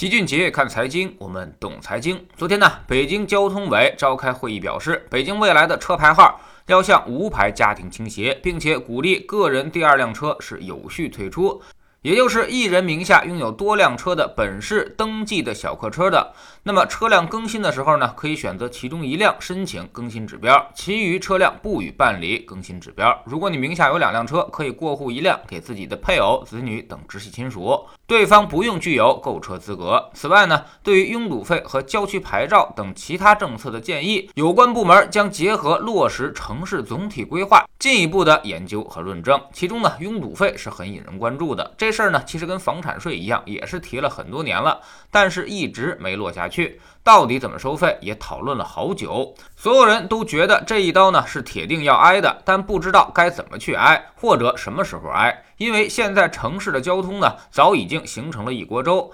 齐俊杰看财经，我们懂财经。昨天呢，北京交通委召开会议，表示北京未来的车牌号要向无牌家庭倾斜，并且鼓励个人第二辆车是有序退出。也就是一人名下拥有多辆车的本市登记的小客车的，那么车辆更新的时候呢，可以选择其中一辆申请更新指标，其余车辆不予办理更新指标。如果你名下有两辆车，可以过户一辆给自己的配偶、子女等直系亲属，对方不用具有购车资格。此外呢，对于拥堵费和郊区牌照等其他政策的建议，有关部门将结合落实城市总体规划，进一步的研究和论证。其中呢，拥堵费是很引人关注的。这事儿呢，其实跟房产税一样，也是提了很多年了，但是一直没落下去。到底怎么收费，也讨论了好久。所有人都觉得这一刀呢是铁定要挨的，但不知道该怎么去挨，或者什么时候挨。因为现在城市的交通呢，早已经形成了一锅粥。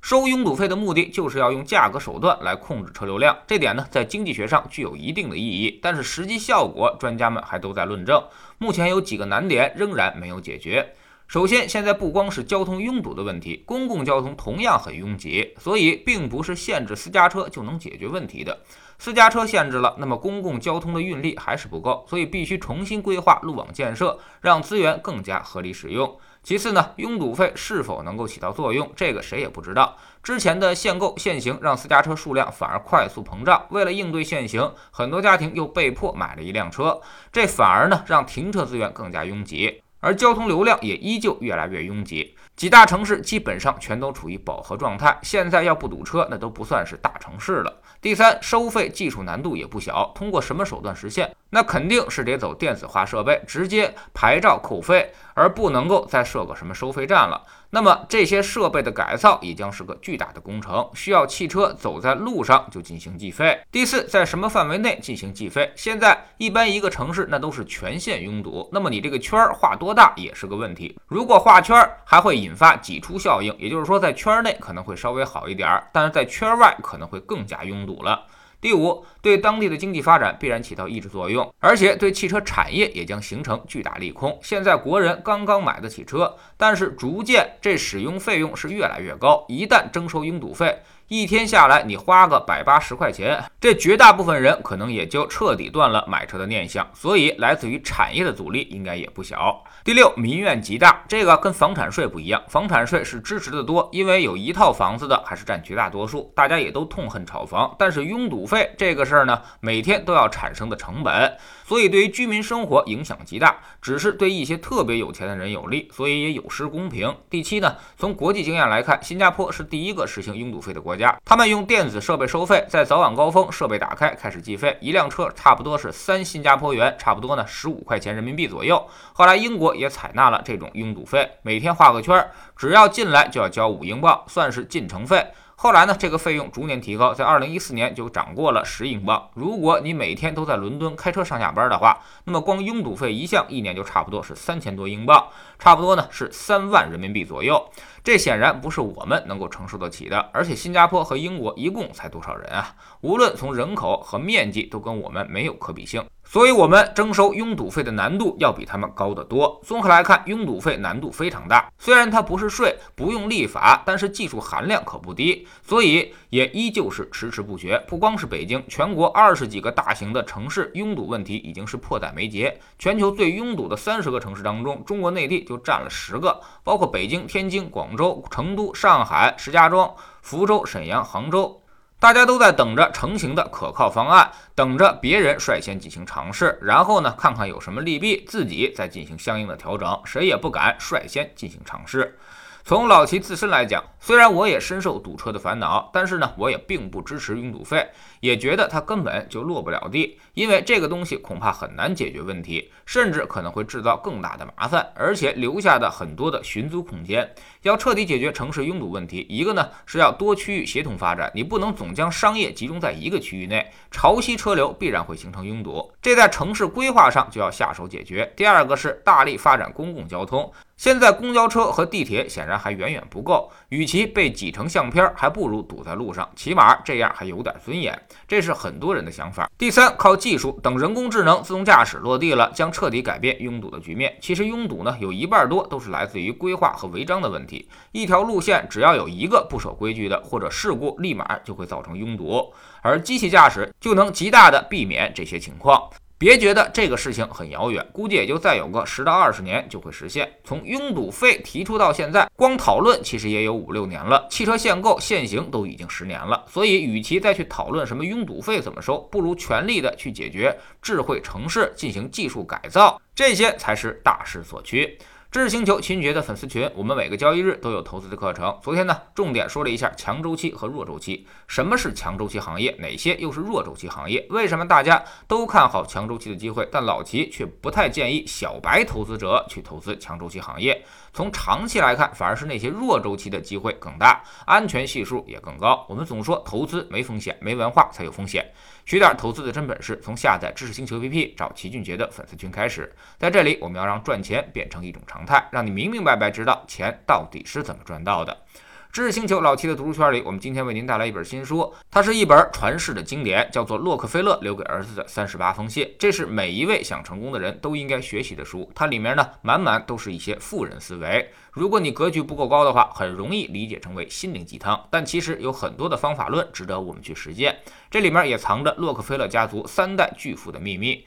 收拥堵费的目的就是要用价格手段来控制车流量，这点呢在经济学上具有一定的意义，但是实际效果专家们还都在论证。目前有几个难点仍然没有解决。首先，现在不光是交通拥堵的问题，公共交通同样很拥挤，所以并不是限制私家车就能解决问题的。私家车限制了，那么公共交通的运力还是不够，所以必须重新规划路网建设，让资源更加合理使用。其次呢，拥堵费是否能够起到作用，这个谁也不知道。之前的限购限行让私家车数量反而快速膨胀，为了应对限行，很多家庭又被迫买了一辆车，这反而呢让停车资源更加拥挤。而交通流量也依旧越来越拥挤，几大城市基本上全都处于饱和状态。现在要不堵车，那都不算是大城市了。第三，收费技术难度也不小，通过什么手段实现？那肯定是得走电子化设备，直接牌照扣费，而不能够再设个什么收费站了。那么这些设备的改造也将是个巨大的工程，需要汽车走在路上就进行计费。第四，在什么范围内进行计费？现在一般一个城市那都是全线拥堵，那么你这个圈儿画多大也是个问题。如果画圈儿还会引发挤出效应，也就是说在圈内可能会稍微好一点，但是在圈外可能会更加拥堵了。第五，对当地的经济发展必然起到抑制作用，而且对汽车产业也将形成巨大利空。现在国人刚刚买得起车，但是逐渐这使用费用是越来越高，一旦征收拥堵费。一天下来，你花个百八十块钱，这绝大部分人可能也就彻底断了买车的念想。所以，来自于产业的阻力应该也不小。第六，民怨极大，这个跟房产税不一样，房产税是支持的多，因为有一套房子的还是占绝大多数，大家也都痛恨炒房。但是拥堵费这个事儿呢，每天都要产生的成本，所以对于居民生活影响极大，只是对一些特别有钱的人有利，所以也有失公平。第七呢，从国际经验来看，新加坡是第一个实行拥堵费的国国家。他们用电子设备收费，在早晚高峰设备打开开始计费，一辆车差不多是三新加坡元，差不多呢十五块钱人民币左右。后来英国也采纳了这种拥堵费，每天画个圈，只要进来就要交五英镑，算是进城费。后来呢，这个费用逐年提高，在二零一四年就涨过了十英镑。如果你每天都在伦敦开车上下班的话，那么光拥堵费一项，一年就差不多是三千多英镑，差不多呢是三万人民币左右。这显然不是我们能够承受得起的。而且新加坡和英国一共才多少人啊？无论从人口和面积，都跟我们没有可比性。所以，我们征收拥堵费的难度要比他们高得多。综合来看，拥堵费难度非常大。虽然它不是税，不用立法，但是技术含量可不低，所以也依旧是迟迟不决。不光是北京，全国二十几个大型的城市拥堵问题已经是迫在眉睫。全球最拥堵的三十个城市当中，中国内地就占了十个，包括北京、天津、广州、成都、上海、石家庄、福州、沈阳、杭州。大家都在等着成型的可靠方案，等着别人率先进行尝试，然后呢，看看有什么利弊，自己再进行相应的调整。谁也不敢率先进行尝试。从老齐自身来讲，虽然我也深受堵车的烦恼，但是呢，我也并不支持拥堵费，也觉得它根本就落不了地，因为这个东西恐怕很难解决问题，甚至可能会制造更大的麻烦，而且留下的很多的寻租空间。要彻底解决城市拥堵问题，一个呢是要多区域协同发展，你不能总将商业集中在一个区域内，潮汐车流必然会形成拥堵，这在城市规划上就要下手解决。第二个是大力发展公共交通。现在公交车和地铁显然还远远不够，与其被挤成相片，还不如堵在路上，起码这样还有点尊严。这是很多人的想法。第三，靠技术，等人工智能自动驾驶落地了，将彻底改变拥堵的局面。其实拥堵呢，有一半多都是来自于规划和违章的问题。一条路线只要有一个不守规矩的，或者事故，立马就会造成拥堵，而机器驾驶就能极大的避免这些情况。别觉得这个事情很遥远，估计也就再有个十到二十年就会实现。从拥堵费提出到现在，光讨论其实也有五六年了。汽车限购限行都已经十年了，所以与其再去讨论什么拥堵费怎么收，不如全力的去解决智慧城市进行技术改造，这些才是大势所趋。知识星球秦爵的粉丝群，我们每个交易日都有投资的课程。昨天呢，重点说了一下强周期和弱周期，什么是强周期行业，哪些又是弱周期行业？为什么大家都看好强周期的机会，但老齐却不太建议小白投资者去投资强周期行业？从长期来看，反而是那些弱周期的机会更大，安全系数也更高。我们总说投资没风险，没文化才有风险。学点投资的真本事，从下载知识星球 APP 找齐俊杰的粉丝群开始。在这里，我们要让赚钱变成一种常态，让你明明白白知道钱到底是怎么赚到的。知识星球老七的读书圈里，我们今天为您带来一本新书，它是一本传世的经典，叫做《洛克菲勒留给儿子的三十八封信》。这是每一位想成功的人都应该学习的书。它里面呢，满满都是一些富人思维。如果你格局不够高的话，很容易理解成为心灵鸡汤。但其实有很多的方法论值得我们去实践。这里面也藏着洛克菲勒家族三代巨富的秘密。